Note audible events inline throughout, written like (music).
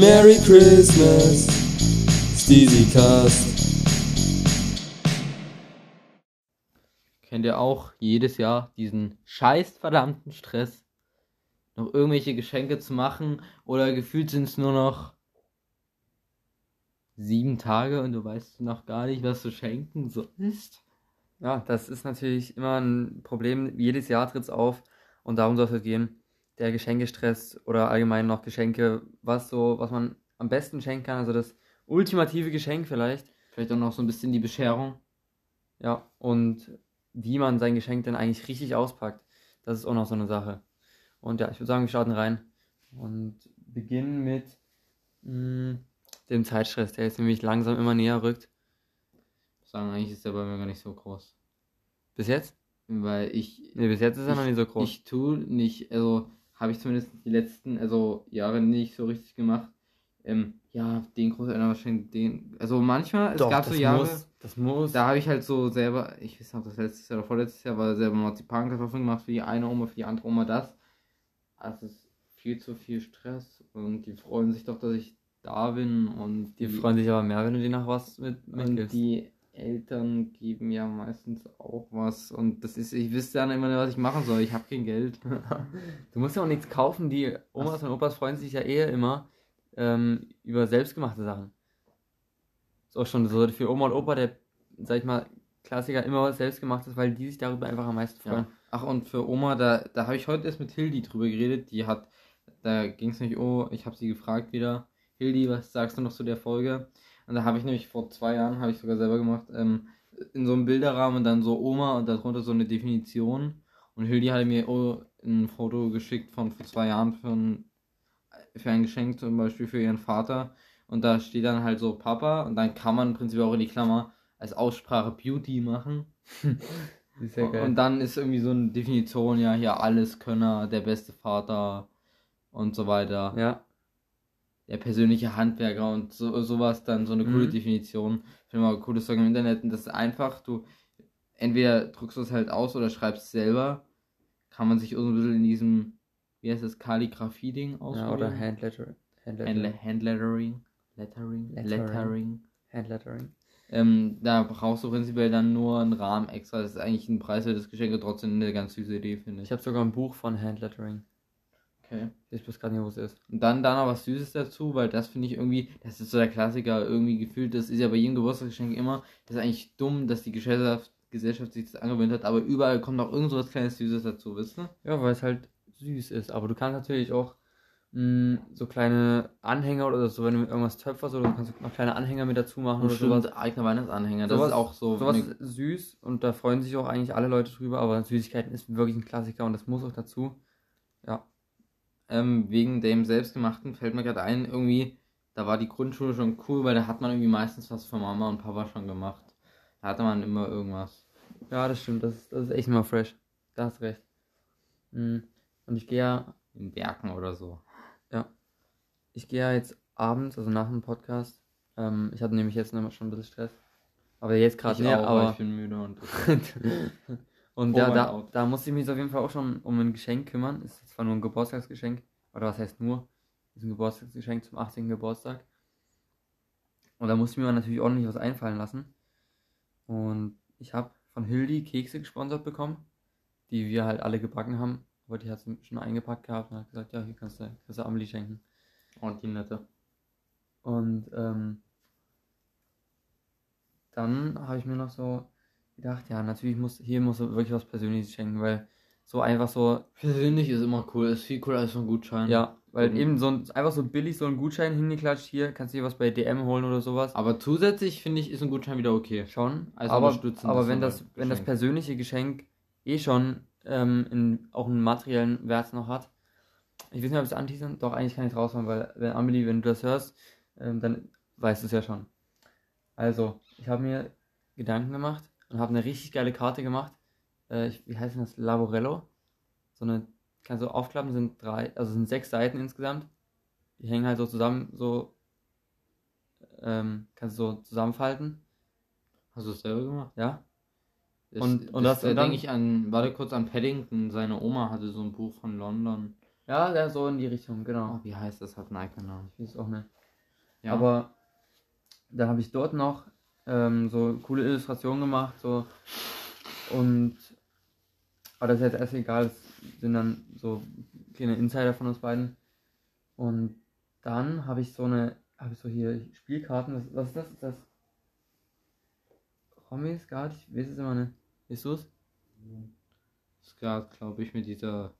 Merry Christmas, Steezy Cast. Kennt ihr auch jedes Jahr diesen scheiß verdammten Stress, noch irgendwelche Geschenke zu machen oder gefühlt sind es nur noch sieben Tage und du weißt noch gar nicht, was du schenken sollst? Ja, das ist natürlich immer ein Problem. Jedes Jahr tritt es auf und darum soll es gehen. Der Geschenkestress oder allgemein noch Geschenke, was so, was man am besten schenken kann, also das ultimative Geschenk vielleicht. Vielleicht auch noch so ein bisschen die Bescherung. Ja, und wie man sein Geschenk denn eigentlich richtig auspackt. Das ist auch noch so eine Sache. Und ja, ich würde sagen, wir starten rein und beginnen mit mh, dem Zeitstress, der jetzt nämlich langsam immer näher rückt. Sagen, eigentlich ist der bei mir gar nicht so groß. Bis jetzt? Weil ich. Nee, bis jetzt ist er noch nicht so groß. Ich tue nicht, also habe ich zumindest die letzten also Jahre nicht so richtig gemacht. Ähm, ja, den Großeltern wahrscheinlich den. Also manchmal, es Doch, gab so Jahre. muss, das muss. Da habe ich halt so selber, ich weiß nicht, ob das letztes Jahr oder vorletztes Jahr war, selber Marzipankartoffeln gemacht für die eine Oma, für die andere Oma das. Also es ist viel zu viel Stress und die freuen sich doch, dass ich da bin und die freuen sich aber mehr, wenn du dir nach was mit und mitgibst. die Eltern geben ja meistens auch was und das ist, ich wüsste dann immer nicht, was ich machen soll. Ich habe kein Geld. (laughs) Du musst ja auch nichts kaufen. Die Omas und Opas freuen sich ja eher immer ähm, über selbstgemachte Sachen. Ist auch schon so für Oma und Opa der, sag ich mal, Klassiker immer was selbstgemachtes, weil die sich darüber einfach am meisten freuen. Ja. Ach, und für Oma, da, da habe ich heute erst mit Hildi drüber geredet. Die hat, da ging es nicht, oh, ich habe sie gefragt wieder, Hildi, was sagst du noch zu der Folge? Und da habe ich nämlich vor zwei Jahren, habe ich sogar selber gemacht, ähm, in so einem Bilderrahmen dann so Oma und darunter so eine Definition. Und Hildi hatte mir oh, ein Foto geschickt von vor zwei Jahren für ein, für ein Geschenk, zum Beispiel für ihren Vater. Und da steht dann halt so Papa und dann kann man im Prinzip auch in die Klammer als Aussprache Beauty machen. (laughs) ja. Und dann ist irgendwie so eine Definition, ja, hier alles Könner, der beste Vater und so weiter. ja, Der persönliche Handwerker und so, sowas, dann so eine coole Mhm. Definition. Ich finde mal cooles Zeug im Internet. Und das ist einfach, du entweder druckst du es halt aus oder schreibst es selber. Kann man sich so ein bisschen in diesem, wie heißt das, Kalligrafie-Ding ja ausprobieren. oder Handletter, Handle Handlettering. Handlettering. Lettering. Lettering. Lettering. Handlettering. Ähm, da brauchst du prinzipiell dann nur einen Rahmen extra. Das ist eigentlich ein preiswertes Geschenk und trotzdem eine ganz süße Idee, finde ich. Ich habe sogar ein Buch von Handlettering. Okay. Ich weiß gerade nicht, wo es ist. Und dann da noch was Süßes dazu, weil das finde ich irgendwie, das ist so der Klassiker, irgendwie gefühlt, das ist ja bei jedem Geburtstagsgeschenk immer, das ist eigentlich dumm, dass die Gesellschaft, Gesellschaft sich das angewöhnt hat, aber überall kommt noch irgend so was kleines Süßes dazu, wisst ihr? Ja, weil es halt süß ist. Aber du kannst natürlich auch mh, so kleine Anhänger oder so, wenn du mit irgendwas töpferst oder du kannst noch kleine Anhänger mit dazu machen oder sowas. stimmt, eigener Weihnachtsanhänger, das Sowas- ist auch so. Sowas ist süß und da freuen sich auch eigentlich alle Leute drüber, aber Süßigkeiten ist wirklich ein Klassiker und das muss auch dazu. Ja, ähm, wegen dem Selbstgemachten fällt mir gerade ein, irgendwie, da war die Grundschule schon cool, weil da hat man irgendwie meistens was für Mama und Papa schon gemacht. Da hatte man immer irgendwas. ja das stimmt, das ist, das ist echt immer fresh. Da hast du recht. Mhm. Und ich gehe ja, In Werken oder so. ich gehe ja jetzt abends, also nach dem Podcast, ähm, ich hatte nämlich jetzt schon ein bisschen Stress. Aber jetzt gerade nicht, auch, aber ich bin müde und. (laughs) (laughs) Und Oh ja, da, Out. da muss ich mich auf jeden Fall auch schon um ein Geschenk kümmern. Ist zwar nur ein Geburtstagsgeschenk, oder was heißt nur? Ist ein Geburtstagsgeschenk zum 18. Geburtstag. Und da muss ich mir natürlich ordentlich was einfallen lassen. Und ich habe von Hildi Kekse gesponsert bekommen, die wir halt alle gebacken haben. Aber die hat sie schon eingepackt gehabt und hat gesagt, ja, hier kannst du, kannst du Amelie schenken. Und die nette. Und ähm, dann habe ich mir noch so gedacht, ja, natürlich muss hier muss er wirklich was Persönliches schenken, weil so einfach so, Persönlich ist immer cool, ist viel cooler als so ein Gutschein. ja, weil Mhm. eben so ein, einfach so billig so ein Gutschein hingeklatscht, hier kannst du dir was bei DM holen oder sowas. Aber zusätzlich finde ich, ist ein Gutschein wieder okay. Schon, Also aber, unterstützen aber das wenn das, wenn das persönliche Geschenk eh schon ähm, in, auch einen materiellen Wert noch hat, ich weiß nicht, ob ich es anteasern, doch eigentlich kann ich es raushauen, weil wenn Amelie, wenn du das hörst, ähm, dann weißt du es ja schon. Also, ich habe mir Gedanken gemacht und habe eine richtig geile Karte gemacht. Äh, wie heißt denn das? Laborello. So eine, kannst du aufklappen, sind drei, also sind sechs Seiten insgesamt. Die hängen halt so zusammen, so, ähm, kannst du so zusammenfalten, Hast du es selber gemacht? ja. Das, Und- das, und das- da und dann- denke ich an, warte kurz an Paddington, seine Oma hatte so ein Buch von London. Ja, der so in die Richtung, genau. Oh, wie heißt das? Hat Nike Namen. Ich weiß es auch nicht. Ja. Aber da habe ich dort noch ähm, so coole Illustrationen gemacht, so und aber das ist jetzt erst egal, das sind dann so kleine Insider von uns beiden. Und dann habe ich so eine, habe ich so hier Spielkarten, was, was ist das? Ist das Romy Skat? Ich weiß es immer nicht. Du es? Skat, glaube ich, mit dieser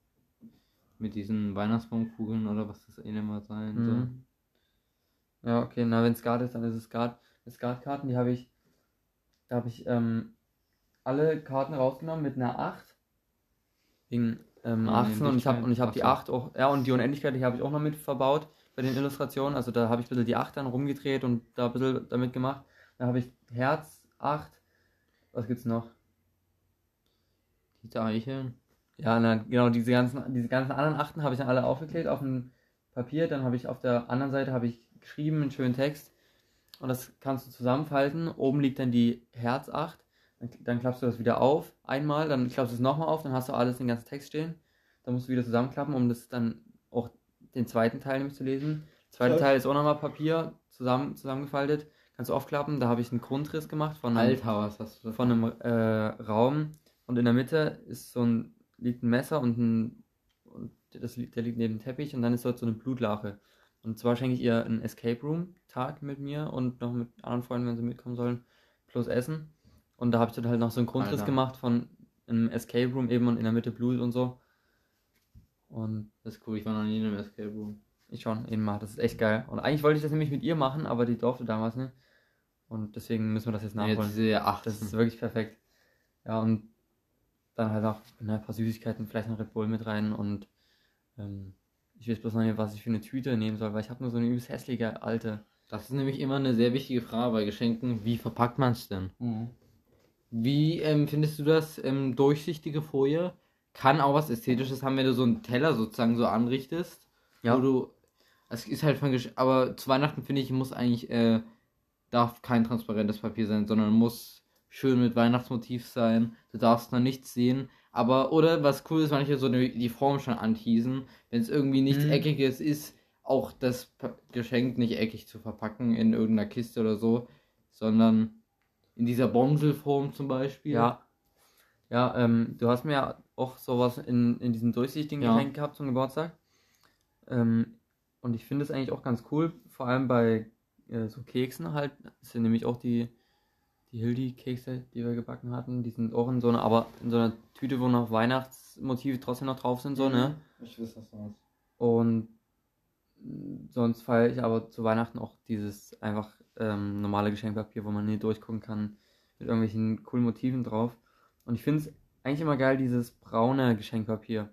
mit diesen Weihnachtsbaumkugeln oder was das eh immer sein soll. Mhm. Ja, okay, na wenn Skat ist, dann ist es Skat. Skatkarten, die habe ich, da habe ich ähm, alle Karten rausgenommen mit einer 8. Wegen ähm, Ah, 18 und ich habe und ich habe Ach die so. 8 auch, ja und die Unendlichkeit, die habe ich auch noch mit verbaut bei den Illustrationen. Also da habe ich ein bisschen die 8 dann rumgedreht und da ein bisschen damit gemacht. Dann habe ich Herz 8. Was gibt's noch? Die Eicheln. Ja, na, genau, diese ganzen, diese ganzen anderen Achten habe ich dann alle aufgeklebt auf ein Papier. Dann habe ich auf der anderen Seite habe ich geschrieben, einen schönen Text. Und das kannst du zusammenfalten. Oben liegt dann die Herz 8. Dann, dann klappst du das wieder auf, einmal, dann klappst du es nochmal auf, dann hast du alles, den ganzen Text stehen. Dann musst du wieder zusammenklappen, um das dann auch den zweiten Teil nämlich zu lesen. Der zweite. Teil ist auch nochmal Papier zusammen, zusammengefaltet. Kannst du aufklappen. Da habe ich einen Grundriss gemacht von einem, Alter, was hast du von einem äh, Raum und in der Mitte ist so ein liegt ein Messer und ein und das der liegt neben dem Teppich und dann ist dort so eine Blutlache. Und zwar schenke ich ihr einen Escape Room Tag mit mir und noch mit anderen Freunden, wenn sie mitkommen sollen, plus Essen. Und da habe ich dann halt noch so einen Grundriss Alter. gemacht von einem Escape Room eben und in der Mitte Blut und so. Und Das ist cool, ich war noch nie in einem Escape Room. ich schon eben mal, das ist echt geil. Und eigentlich wollte ich das nämlich mit ihr machen, aber die durfte damals nicht. Und deswegen müssen wir das jetzt nachholen. Jetzt sehe 8. Das ist wirklich perfekt. Ja, und dann halt auch ne, ein paar Süßigkeiten, vielleicht noch Red Bull mit rein und ähm, ich weiß bloß noch nicht, was ich für eine Tüte nehmen soll, weil ich habe nur so eine übelst hässliche alte. Das ist nämlich immer eine sehr wichtige Frage bei Geschenken. Wie verpackt man es denn? Wie ähm, findest du das? Ähm, durchsichtige Folie kann auch was Ästhetisches haben, wenn du so einen Teller sozusagen so anrichtest. Ja. Wo du. Es ist halt von Gesch Aber zu Weihnachten finde ich, muss eigentlich. Äh, darf kein transparentes Papier sein, sondern muss schön mit Weihnachtsmotiv sein. Du darfst noch nichts sehen. Aber, oder was cool ist, manche so eine, die Form schon anteasen. Wenn es irgendwie nichts Mhm. Eckiges ist, auch das Geschenk nicht eckig zu verpacken in irgendeiner Kiste oder so, sondern in dieser Bomselform zum Beispiel. Ja. Ja, ähm, du hast mir ja auch sowas in, in diesem durchsichtigen Ja. Geschenk gehabt zum Geburtstag. Ähm, und ich finde es eigentlich auch ganz cool, vor allem bei äh, so Keksen halt. Das sind nämlich auch die, die Hildi-Kekse, die wir gebacken hatten. Die sind auch in so einer, aber in so einer Tüte, wo noch Weihnachtsmotive trotzdem noch drauf sind, so, ne? Ich weiß, was du meinst. Und sonst feiere ich aber zu Weihnachten auch dieses einfach ähm, normale Geschenkpapier, wo man nie durchgucken kann, mit irgendwelchen coolen Motiven drauf. Und ich finde es eigentlich immer geil, dieses braune Geschenkpapier.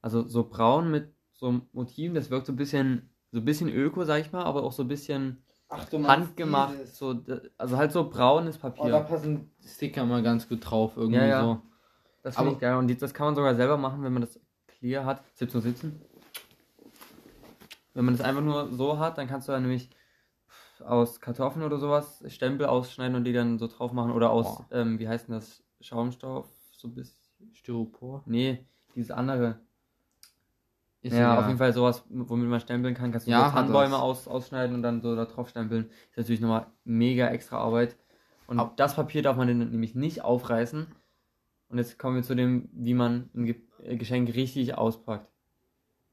Also so braun mit so Motiven, das wirkt so ein bisschen, so ein bisschen öko, sag ich mal, aber auch so ein bisschen Ach, du handgemacht. dieses- So, also halt so braunes Oh, da Papier. passen Sticker mal ganz gut drauf, irgendwie Ja, ja. so. Das finde ich geil. Und die, das kann man sogar selber machen, wenn man das clear hat. Sitz und sitzen. Wenn man das einfach nur so hat, dann kannst du dann nämlich aus Kartoffeln oder sowas Stempel ausschneiden und die dann so drauf machen. Oder aus, ähm, wie heißt denn das? Schaumstoff? So ein bisschen. Styropor. Nee, dieses andere. Ist ja, egal. auf jeden Fall sowas, womit man stempeln kann. Kannst du Ja, so Tannenbäume aus, ausschneiden und dann so da drauf stempeln. Ist natürlich nochmal mega extra Arbeit. Und Ab- das Papier darf man nämlich nicht aufreißen. Und jetzt kommen wir zu dem, wie man ein Ge äh, Geschenk richtig auspackt.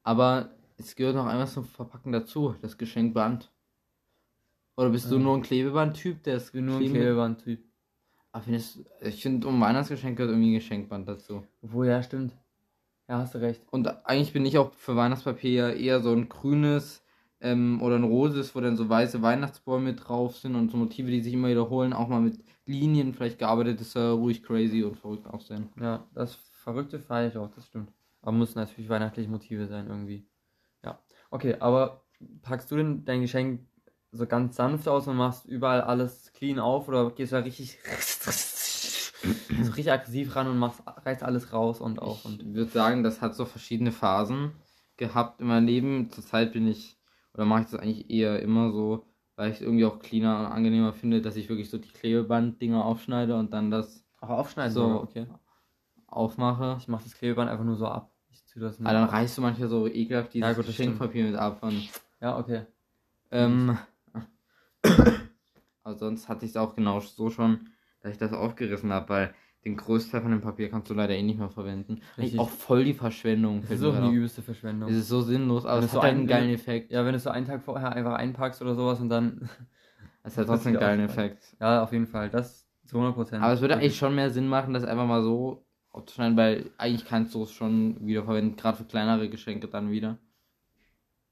Aber es gehört noch einmal zum Verpacken dazu, das Geschenkband. Oder bist du Ähm. nur ein Klebeband-Typ, der ist nur ein kleben- Klebeband-Typ. Ah, findest, ich finde, um Weihnachtsgeschenk gehört irgendwie ein Geschenkband dazu. Obwohl, ja, stimmt. Ja, hast du recht. Und eigentlich bin ich auch für Weihnachtspapier eher so ein grünes ähm, oder ein roses, wo dann so weiße Weihnachtsbäume drauf sind und so Motive, die sich immer wiederholen, auch mal mit Linien vielleicht gearbeitet, das soll ruhig crazy und verrückt aussehen. Ja, das Verrückte feiere ich auch, das stimmt. Aber müssen natürlich weihnachtliche Motive sein irgendwie. Ja. Okay, aber packst du denn dein Geschenk so ganz sanft aus und machst überall alles clean auf oder gehst du da richtig so richtig aggressiv ran und machst reißt alles raus und auf und Ich würde sagen, das hat so verschiedene Phasen gehabt in meinem Leben. Zurzeit bin ich, oder mache ich das eigentlich eher immer so, weil ich es irgendwie auch cleaner und angenehmer finde, dass ich wirklich so die Klebeband-Dinger aufschneide und dann das auch aufschneiden So. okay. aufmache. Ich mache das Klebeband einfach nur so ab. Ich tue das Aber dann reißt du manchmal so ekelhaft dieses Ja, gut, Geschenkpapier mit ab. Und, Ja, okay. ähm, (coughs) aber sonst hatte ich es auch genau so schon, dass ich das aufgerissen habe, weil den Großteil von dem Papier kannst du leider eh nicht mehr verwenden. Richtig. auch voll die Verschwendung. Das ist auch die übelste Verschwendung. Es ist so sinnlos, aber es hat so halt einen ein- geilen Effekt. Ja, wenn du es so einen Tag vorher einfach einpackst oder sowas und dann. (laughs) Es hat trotzdem einen geilen. Effekt. Ja, auf jeden Fall. Das zu 100 Prozent. Aber es würde eigentlich schon mehr Sinn machen, das einfach mal so aufzuschneiden, weil eigentlich kannst du es schon wieder verwenden, gerade für kleinere Geschenke dann wieder.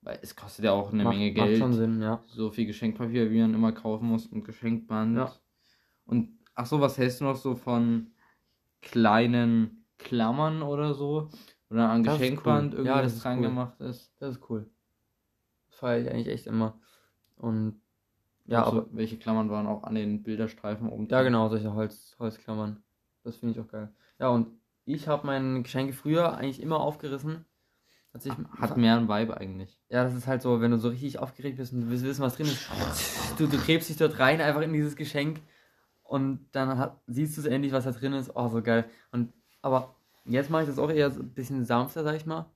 Weil es kostet ja auch eine macht, Menge Macht Geld. schon Sinn, ja. So viel Geschenkpapier, wie man immer kaufen muss und Geschenkband. Ja. Und ach so, was hältst du noch so von kleinen Klammern oder so? Oder an Das Geschenkband cool. irgendwie Ja, das dran cool. gemacht ist? Das ist cool. Das feiere ich eigentlich echt immer. Und. Ja, Ja, aber. welche Klammern waren auch an den Bilderstreifen oben? Ja, genau, solche Holz, Holzklammern. Das finde ich auch geil. Ja, und ich habe meine Geschenke früher eigentlich immer aufgerissen. Hat sich, Hat mehr ein Vibe eigentlich. Ja, das ist halt so, wenn du so richtig aufgeregt bist und du willst wissen, was drin ist. Du, du gräbst dich dort rein, einfach in dieses Geschenk. Und dann hat, siehst du es endlich, was da drin ist. Oh, so geil. Und, aber jetzt mache ich das auch eher so ein bisschen sanfter, sag ich mal.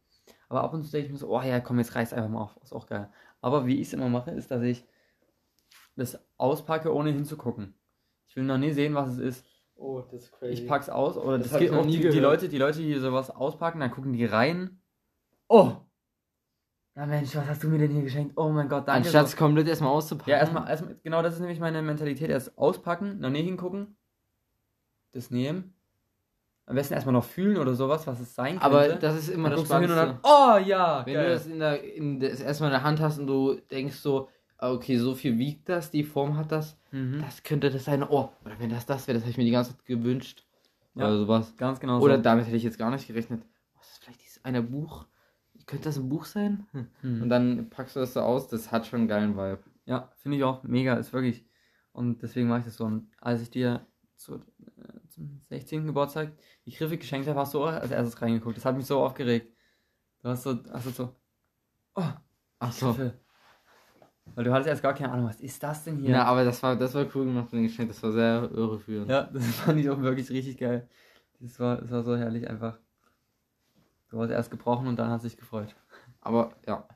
Aber ab und zu denke ich mir so, oh ja, komm, jetzt reiß einfach mal auf. Ist auch geil. Aber wie ich es immer mache, ist, dass ich das auspacke, ohne hinzugucken. Ich will noch nie sehen, was es ist. Oh, das ist crazy. Ich pack's aus, oder Das das, geht auch nie die, die. Leute, die Leute, die sowas auspacken, dann gucken die rein. Oh! Na Mensch, was hast du mir denn hier geschenkt? Oh mein Gott, danke. Anstatt so. es komplett erstmal auszupacken. Ja, erstmal, erstmal, genau das ist nämlich meine Mentalität. Erst auspacken, noch nie hingucken, das nehmen. Am besten erstmal noch fühlen oder sowas, was es sein könnte. Aber das ist immer dann das Spannendste. dann, oh ja, Wenn geil. du das, in der, in das erstmal in der Hand hast und du denkst so, ah, okay, so viel wiegt das, die Form hat das, mhm. das könnte das sein. Oh, oder wenn das das wäre, das habe ich mir die ganze Zeit gewünscht. Ja. Oder sowas. Ganz genau Oder so. damit hätte ich jetzt gar nicht gerechnet. Was ist vielleicht dieses eine Buch? Könnte das ein Buch sein? Hm. Mhm. Und dann packst du das so aus, das hat schon einen geilen Vibe. Ja, finde ich auch mega, ist wirklich. Und deswegen mache ich das so. Und als ich dir zu, äh, zum 16. Geburtstag die Griffe geschenkt habe, hast du auch als erstes reingeguckt. Das hat mich so aufgeregt. Du hast so, hast du so, oh, Ach so. Griffe. Weil du hattest erst gar keine Ahnung, was ist das denn hier? Ja, aber das war, das war cool gemacht mit dem Geschenk, das war sehr irreführend. Ja, (laughs) das fand ich auch wirklich richtig geil. Das war, das war so herrlich einfach. Du hast erst gebrochen und dann hast dich gefreut. Aber ja,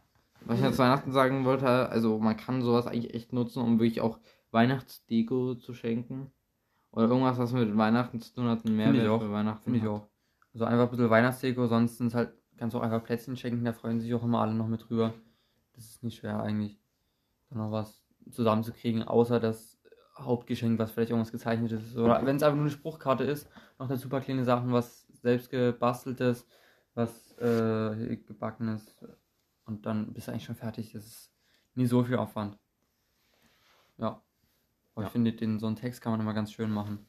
was ich jetzt Weihnachten sagen wollte, also man kann sowas eigentlich echt nutzen, um wirklich auch Weihnachtsdeko zu schenken. Oder irgendwas, was mit Weihnachten zu tun hat, einen ich Mehrwert auch. für Weihnachten. Finde ich auch. Also einfach ein bisschen Weihnachtsdeko, sonst halt, kannst du auch einfach Plätzchen schenken, da freuen sich auch immer alle noch mit drüber. Das ist nicht schwer eigentlich, da noch was zusammenzukriegen, außer das Hauptgeschenk, was vielleicht irgendwas gezeichnetes ist. Oder wenn es einfach nur eine Spruchkarte ist, noch dazu ein paar kleine Sachen, was selbst gebasteltes, was äh, gebackenes. Und dann bist du eigentlich schon fertig. Das ist nie so viel Aufwand. Ja. Aber Ja. ich finde, den, so einen Text kann man immer ganz schön machen.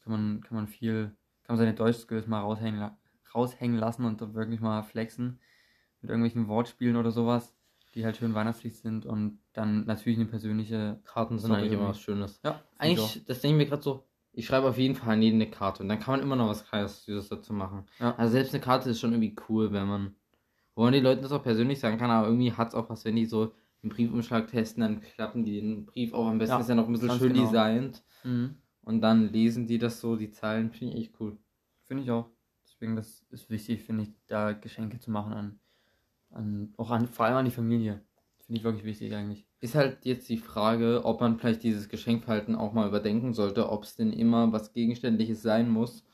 Kann man, kann man viel, kann man seine Deutschskills mal raushängen, raushängen lassen und dann wirklich mal flexen mit irgendwelchen Wortspielen oder sowas, die halt schön weihnachtlich sind und dann natürlich eine persönliche. Karten sind Story eigentlich immer was Schönes. Ja, Eigentlich, das denke ich mir gerade so, ich schreibe auf jeden Fall an jeden eine Karte und dann kann man immer noch was Kleines Süßes dazu machen. Ja. Also selbst eine Karte ist schon irgendwie cool, wenn man, wo man den Leuten das auch persönlich sagen kann, aber irgendwie hat es auch was, wenn die so den Briefumschlag testen, dann klappen die den Brief auf. Am besten Ja, ist ja noch ein bisschen schön genau. designt Mhm. und dann lesen die das so, die Zeilen, finde ich echt cool. Finde ich auch. Deswegen, das ist wichtig, finde ich, da Geschenke zu machen an, an auch an, vor allem an die Familie. Finde ich wirklich wichtig eigentlich. Ist halt jetzt die Frage, ob man vielleicht dieses Geschenkverhalten auch mal überdenken sollte, ob es denn immer was Gegenständliches sein muss.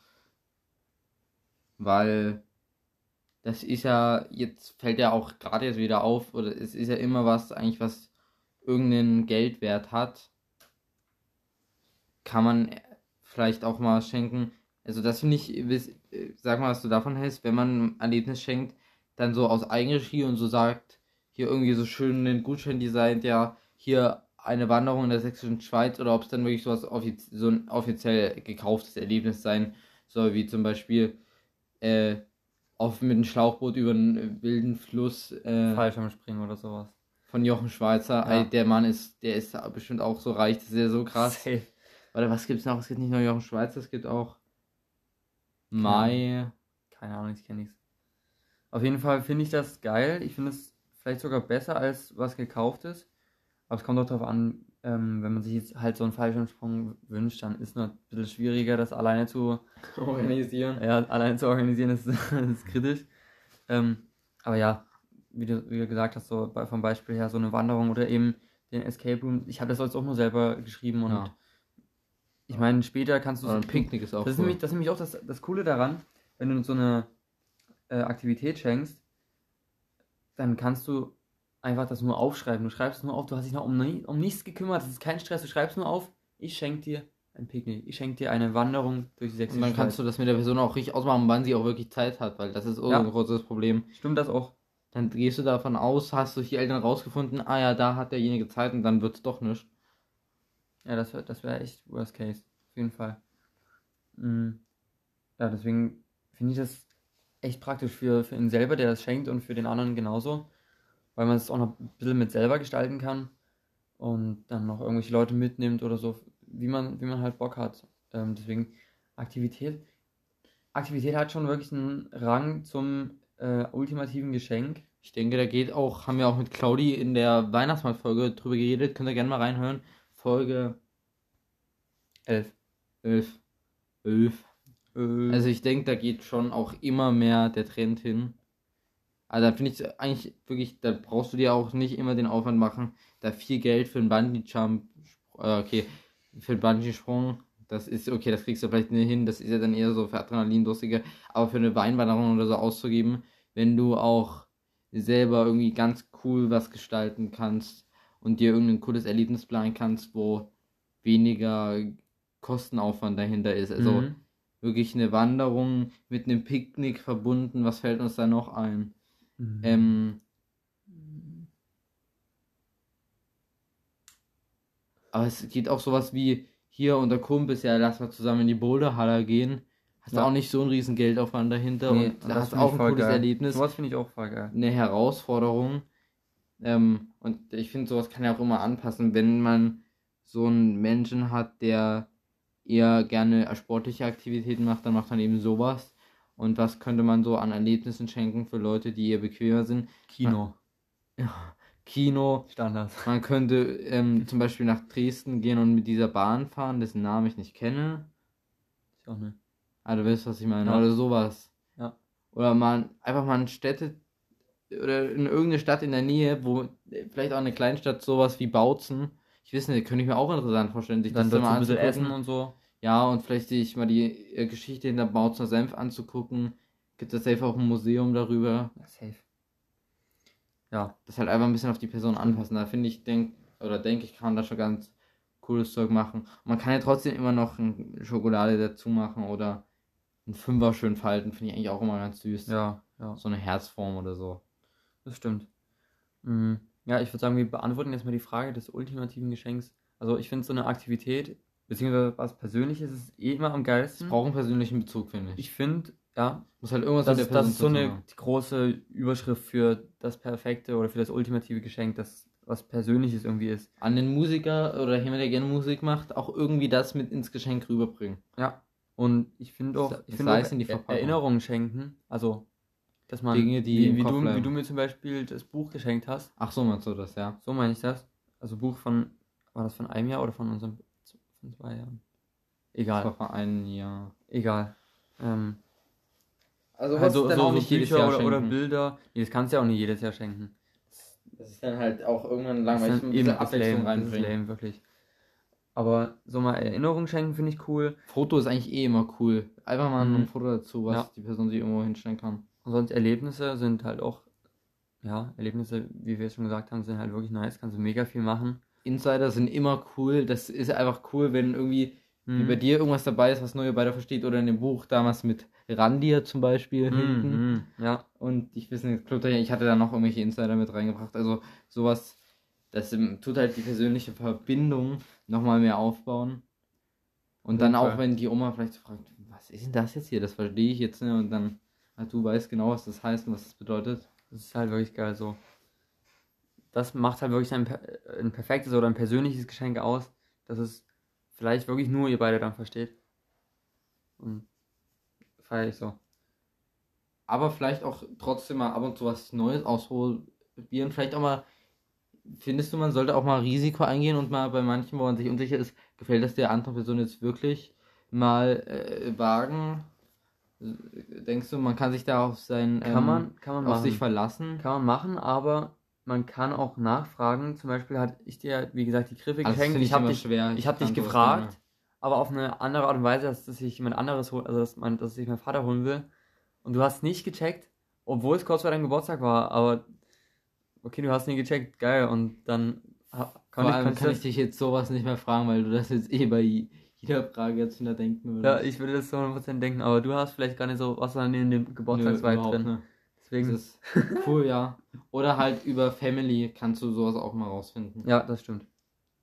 Weil das ist ja, jetzt fällt ja auch gerade jetzt wieder auf, oder es ist ja immer was, eigentlich was irgendeinen Geldwert hat. Kann man vielleicht auch mal schenken. Also das finde ich, äh, sag mal, was du davon hältst, wenn man ein Erlebnis schenkt, dann so aus Eigenregie und so sagt, hier irgendwie so schön den Gutschein designt, ja, hier eine Wanderung in der sächsischen Schweiz oder ob es dann wirklich sowas offiz so ein offiziell gekauftes Erlebnis sein soll, wie zum Beispiel äh, auf mit einem Schlauchboot über einen wilden Fluss äh, Fallschirmspringen oder sowas. von Jochen Schweizer. Ja. Ey, der Mann ist, der ist bestimmt auch so reich, das ist ja so krass. Safe. Oder was gibt's noch? Es gibt nicht nur Jochen Schweizer, es gibt auch Mai. Keine Ahnung, ich kenne nichts. Auf jeden Fall finde ich das geil. Ich finde es vielleicht sogar besser als was gekauft ist. Aber es kommt auch darauf an, ähm, wenn man sich jetzt halt so einen Fallschirmsprung wünscht, dann ist es noch ein bisschen schwieriger, das alleine zu organisieren. Ja, allein zu organisieren ist, (laughs) ist kritisch. Ähm, aber ja, wie du, wie du gesagt hast, so bei, vom Beispiel her, so eine Wanderung oder eben den Escape Room. Ich habe das jetzt auch nur selber geschrieben und Ja. ich meine, später kannst du ein Picknick ist auch Das ist, cool. nämlich, das ist nämlich auch das, das Coole daran, wenn du so eine äh, Aktivität schenkst, dann kannst du einfach das nur aufschreiben. Du schreibst es nur auf, du hast dich noch um, nie, um nichts gekümmert, das ist kein Stress, du schreibst nur auf, ich schenke dir ein Picknick, ich schenke dir eine Wanderung durch die Und sächsische dann kannst Schweiz. du das mit der Person auch richtig ausmachen, wann sie auch wirklich Zeit hat, weil das ist auch Ja. ein großes Problem. Stimmt das auch? Dann gehst du davon aus, hast durch die Eltern rausgefunden, ah ja, da hat derjenige Zeit und dann wird es doch nicht. Ja, das wäre das wär echt Worst Case, auf jeden Fall. Mhm. Ja, deswegen finde ich das echt praktisch für, für ihn selber, der das schenkt und für den anderen genauso, weil man es auch noch ein bisschen mit selber gestalten kann und dann noch irgendwelche Leute mitnimmt oder so, wie man, wie man halt Bock hat. Ähm, deswegen Aktivität. Aktivität hat schon wirklich einen Rang zum äh, ultimativen Geschenk. Ich denke, da geht auch, haben wir auch mit Claudi in der Weihnachtsmarktfolge drüber geredet, könnt ihr gerne mal reinhören. Folge Elf. 11. 11. Äh, Also ich denke, da geht schon auch immer mehr der Trend hin. Also da finde ich eigentlich wirklich, da brauchst du dir auch nicht immer den Aufwand machen, da viel Geld für einen Bungee-Jump, äh, okay, für einen Bungee-Sprung, das ist, okay, das kriegst du vielleicht nicht hin, das ist ja dann eher so für Adrenalindurstige, aber für eine Weinwanderung oder so auszugeben, wenn du auch selber irgendwie ganz cool was gestalten kannst und dir irgendein cooles Erlebnis planen kannst, wo weniger Kostenaufwand dahinter ist. Also mhm. Wirklich eine Wanderung mit einem Picknick verbunden. Was fällt uns da noch ein? Mhm. Ähm, aber es geht auch sowas wie hier unter Kumpels, ja, lass mal zusammen in die Boulderhalle gehen. Hast Ja. auch nicht so einen riesen Geldaufwand dahinter Nee, und und hast auch ein cooles geil. Erlebnis, Sowas finde ich auch voll geil. eine Herausforderung. Ähm, und ich finde, sowas kann ja auch immer anpassen, wenn man so einen Menschen hat, der eher gerne sportliche Aktivitäten macht, dann macht man eben sowas. Und was könnte man so an Erlebnissen schenken für Leute, die eher bequemer sind? Kino. (laughs) Kino. Standard. Man könnte ähm, zum Beispiel nach Dresden gehen und mit dieser Bahn fahren, dessen Namen ich nicht kenne. Ich auch nicht. Ah, du weißt, was ich meine. Ja. Oder sowas. Ja. Oder mal einfach mal in Städte oder in irgendeine Stadt in der Nähe, wo äh, vielleicht auch eine Kleinstadt sowas wie Bautzen. Ich weiß nicht, könnte ich mir auch interessant vorstellen, sich Dann das mal ein bisschen essen und so. Ja, und vielleicht sich mal die äh, Geschichte hinter Bautzer Senf anzugucken. Gibt es safe auch ein Museum darüber. Ja, safe. Ja, Das halt einfach ein bisschen auf die Person anpassen. Da finde ich, denk, oder denke ich, kann man da schon ganz cooles Zeug machen. Und man kann ja trotzdem immer noch ein Schokolade dazu machen oder ein Fünfer schön falten, finde ich eigentlich auch immer ganz süß. ja, ja, So eine Herzform oder so. das stimmt. Mhm. Ja, ich würde sagen, wir beantworten jetzt mal die Frage des ultimativen Geschenks. Also ich finde so eine Aktivität, beziehungsweise was Persönliches, ist eh immer am Es geilsten. braucht einen persönlichen Bezug, finde ich. Ich finde, ja, Muss halt irgendwas das, mit ist- der das Person ist so eine haben. große Überschrift für das perfekte oder für das ultimative Geschenk, das was Persönliches irgendwie ist. An den Musiker oder jemand, der gerne Musik macht, auch irgendwie das mit ins Geschenk rüberbringen. Ja. Und ich finde auch, Das ich finde Er-. Erinnerungen schenken, also dass man Dinge, die wie, wie, du, wie du mir zum Beispiel das Buch geschenkt hast, Ach so, meinst du das, ja? so meine ich das. Also Buch von, war das von einem Jahr oder von unserem, von zwei Jahren? Das Egal, war vor einem Jahr. egal. Ähm, Also, also dann so, auch so nicht jedes Bücher Jahr oder, oder. Bilder, nee, das kannst du ja auch nicht jedes Jahr schenken. Das ist dann halt auch irgendwann Das ist langweilig, dann man eben das Abwechslung das ist reinbringen. lame, wirklich. Aber so mal Erinnerungen schenken finde ich cool. Foto ist eigentlich eh immer cool. Einfach mal Mhm. ein Foto dazu, was Ja. die Person sich irgendwo hinstellen kann. Und sonst Erlebnisse sind halt auch, ja, Erlebnisse, wie wir es schon gesagt haben, sind halt wirklich nice, kannst du mega viel machen. Insider sind immer cool. Das ist einfach cool, wenn irgendwie wie Mhm. bei dir irgendwas dabei ist, was neue beide versteht. Oder in dem Buch damals mit Randir zum Beispiel hinten. Mhm, mhm, ja, Und ich weiß nicht, ich hatte da noch irgendwelche Insider mit reingebracht. Also sowas, das tut halt die persönliche Verbindung nochmal mehr aufbauen. Und dann auch, wenn die Oma vielleicht fragt, was ist denn das jetzt hier? Das verstehe ich jetzt nicht. Und dann, ah, du weißt genau, was das heißt und was das bedeutet. das ist halt wirklich geil so. Das macht halt wirklich ein, per- ein perfektes oder ein persönliches Geschenk aus, dass es vielleicht wirklich nur ihr beide dann versteht. Und feiere ich so. Aber vielleicht auch trotzdem mal ab und zu was Neues ausprobieren. Vielleicht auch mal, findest du, man sollte auch mal Risiko eingehen und mal bei manchen, wo man sich unsicher ist, gefällt das der anderen Person jetzt wirklich, mal äh, wagen, Denkst du, man kann sich da auf sein Kann ähm, man, kann man auf machen. sich verlassen? Kann man machen, aber man kann auch nachfragen. Zum Beispiel hatte ich dir, wie gesagt, die Griffe Also finde Ich habe dich, schwer. ich hab dich kann gefragt, nicht aber auf eine andere Art und Weise, dass, dass sich jemand anderes holt, also dass, man, dass sich mein Vater holen will. Und du hast nicht gecheckt, obwohl es kurz vor deinem Geburtstag war, aber okay, du hast nie gecheckt, geil. Und dann konnte ich, kann ich ich dich jetzt sowas nicht mehr fragen, weil du das jetzt eh bei jeder Frage jetzt wieder denken Ja, würdest. ich würde das zu 100% denken, aber du hast vielleicht gar nicht so was in dem überhaupt drin. nicht. Deswegen, Das ist cool, ja. Oder halt über Family kannst du sowas auch mal rausfinden. ja, das stimmt.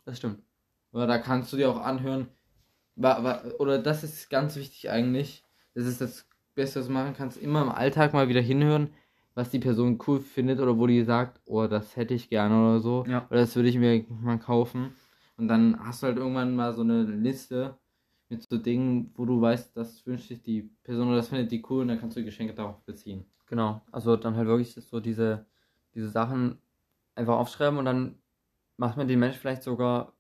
Das stimmt. Oder da kannst du dir auch anhören. Oder das ist ganz wichtig eigentlich. Das ist das Beste, was du machen kannst. Immer im Alltag mal wieder hinhören, was die Person cool findet oder wo die sagt, oh, das hätte ich gerne oder so. Ja. Oder das würde ich mir mal kaufen. Und dann hast du halt irgendwann mal so eine Liste mit so Dingen, wo du weißt, das wünscht sich die Person oder das findet die cool und dann kannst du die Geschenke darauf beziehen. Genau. Also dann halt wirklich so diese, diese Sachen einfach aufschreiben und dann macht man den Mensch vielleicht sogar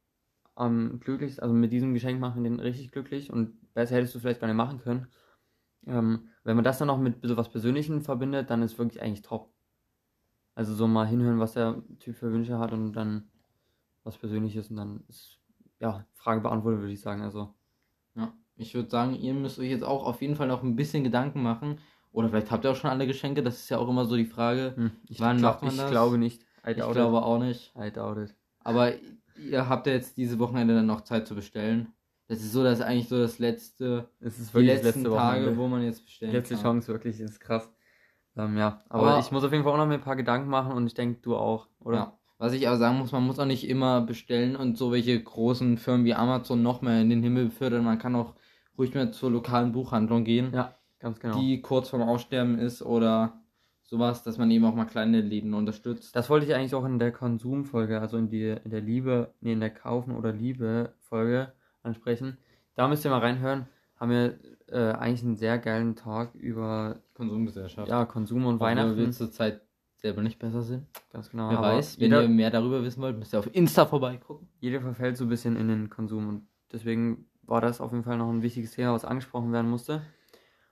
am glücklichsten, also mit diesem Geschenk macht man den richtig glücklich und besser hättest du vielleicht gar nicht machen können. Ähm, wenn man das dann noch mit so was Persönlichem verbindet, dann ist wirklich eigentlich top. Also so mal hinhören, was der Typ für Wünsche hat und dann was Persönliches und dann ist, ja, Frage beantwortet, würde ich sagen. Also, Ja, ich würde sagen, ihr müsst euch jetzt auch auf jeden Fall noch ein bisschen Gedanken machen. Oder vielleicht habt ihr auch schon alle Geschenke, das ist ja auch immer so die Frage. hm, ich, Wann glaub, macht man ich das? glaube nicht. I Ich glaube auch nicht. I doubt it. Aber ihr habt ja jetzt diese Wochenende dann noch Zeit zu bestellen. Das ist so, das ist eigentlich so das letzte, Es ist die wirklich das letzten letzte Tage, wo man jetzt bestellen Letzte kann. Chance, wirklich, ist krass. Ähm, ja, aber, Aber- ich muss auf jeden Fall auch noch mir ein paar Gedanken machen und ich denke, du auch, oder? Ja. Was ich aber sagen muss, man muss auch nicht immer bestellen und so welche großen Firmen wie Amazon noch mehr in den Himmel befördern. Man kann auch ruhig mal zur lokalen Buchhandlung gehen, Ja, ganz genau. die kurz vorm Aussterben ist oder sowas, dass man eben auch mal kleine Läden unterstützt. das wollte ich eigentlich auch in der Konsumfolge, also in, die, in der Liebe, nee, in der Kaufen- oder Liebe-Folge ansprechen. Da müsst ihr mal reinhören. Haben wir äh, eigentlich einen sehr geilen Talk über Konsumgesellschaft. ja, Konsum und Weihnachten. Weihnachten. wir zur Zeit selber nicht besser sind. Ganz genau. Wer weiß, wenn jeder, ihr mehr darüber wissen wollt, müsst ihr auf Insta vorbeigucken. jeder verfällt so ein bisschen in den Konsum und deswegen war das auf jeden Fall noch ein wichtiges Thema, was angesprochen werden musste.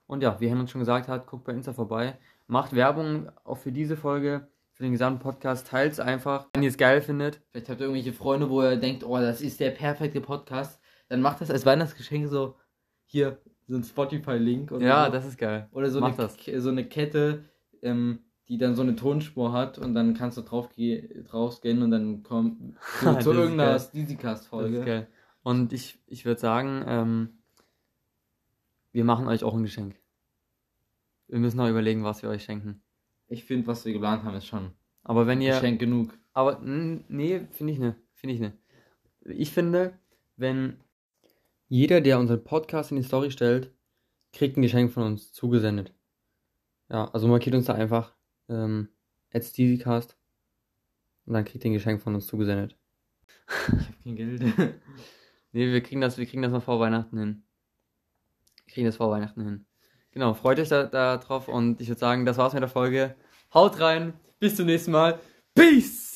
Und ja, wie Henrik schon gesagt hat, guckt bei Insta vorbei, macht Werbung auch für diese Folge, für den gesamten Podcast, teilt es einfach, wenn ihr es geil findet. Vielleicht habt ihr irgendwelche Freunde, wo ihr denkt, oh, das ist der perfekte Podcast. Dann macht das als Weihnachtsgeschenk so, hier, so ein Spotify-Link oder Ja, so. das ist geil. Oder so eine, macht das. So eine Kette, ähm, die dann so eine Tonspur hat und dann kannst du drauf geh, draufscannen und dann kommt zu, (laughs) Das zu irgendeiner Steezycast-Folge. Und ich, ich würde sagen, ähm, wir machen euch auch ein Geschenk. Wir müssen noch überlegen, was wir euch schenken. Ich finde, was wir geplant haben, ist schon Aber wenn ihr. Geschenk genug. Aber mm, nee, finde ich nicht. Finde ich nicht. Ich finde, wenn jeder, der unseren Podcast in die Story stellt, kriegt ein Geschenk von uns zugesendet. Ja, also markiert uns da einfach ähm, at SteezyCast und dann kriegt ihr ein Geschenk von uns zugesendet. (laughs) Ich habe kein Geld. (laughs) Nee, wir kriegen das, wir kriegen das noch vor Weihnachten hin. Wir kriegen das vor Weihnachten hin. Genau, freut euch da, da drauf und ich würde sagen, das war's mit der Folge. Haut rein, bis zum nächsten Mal. Peace!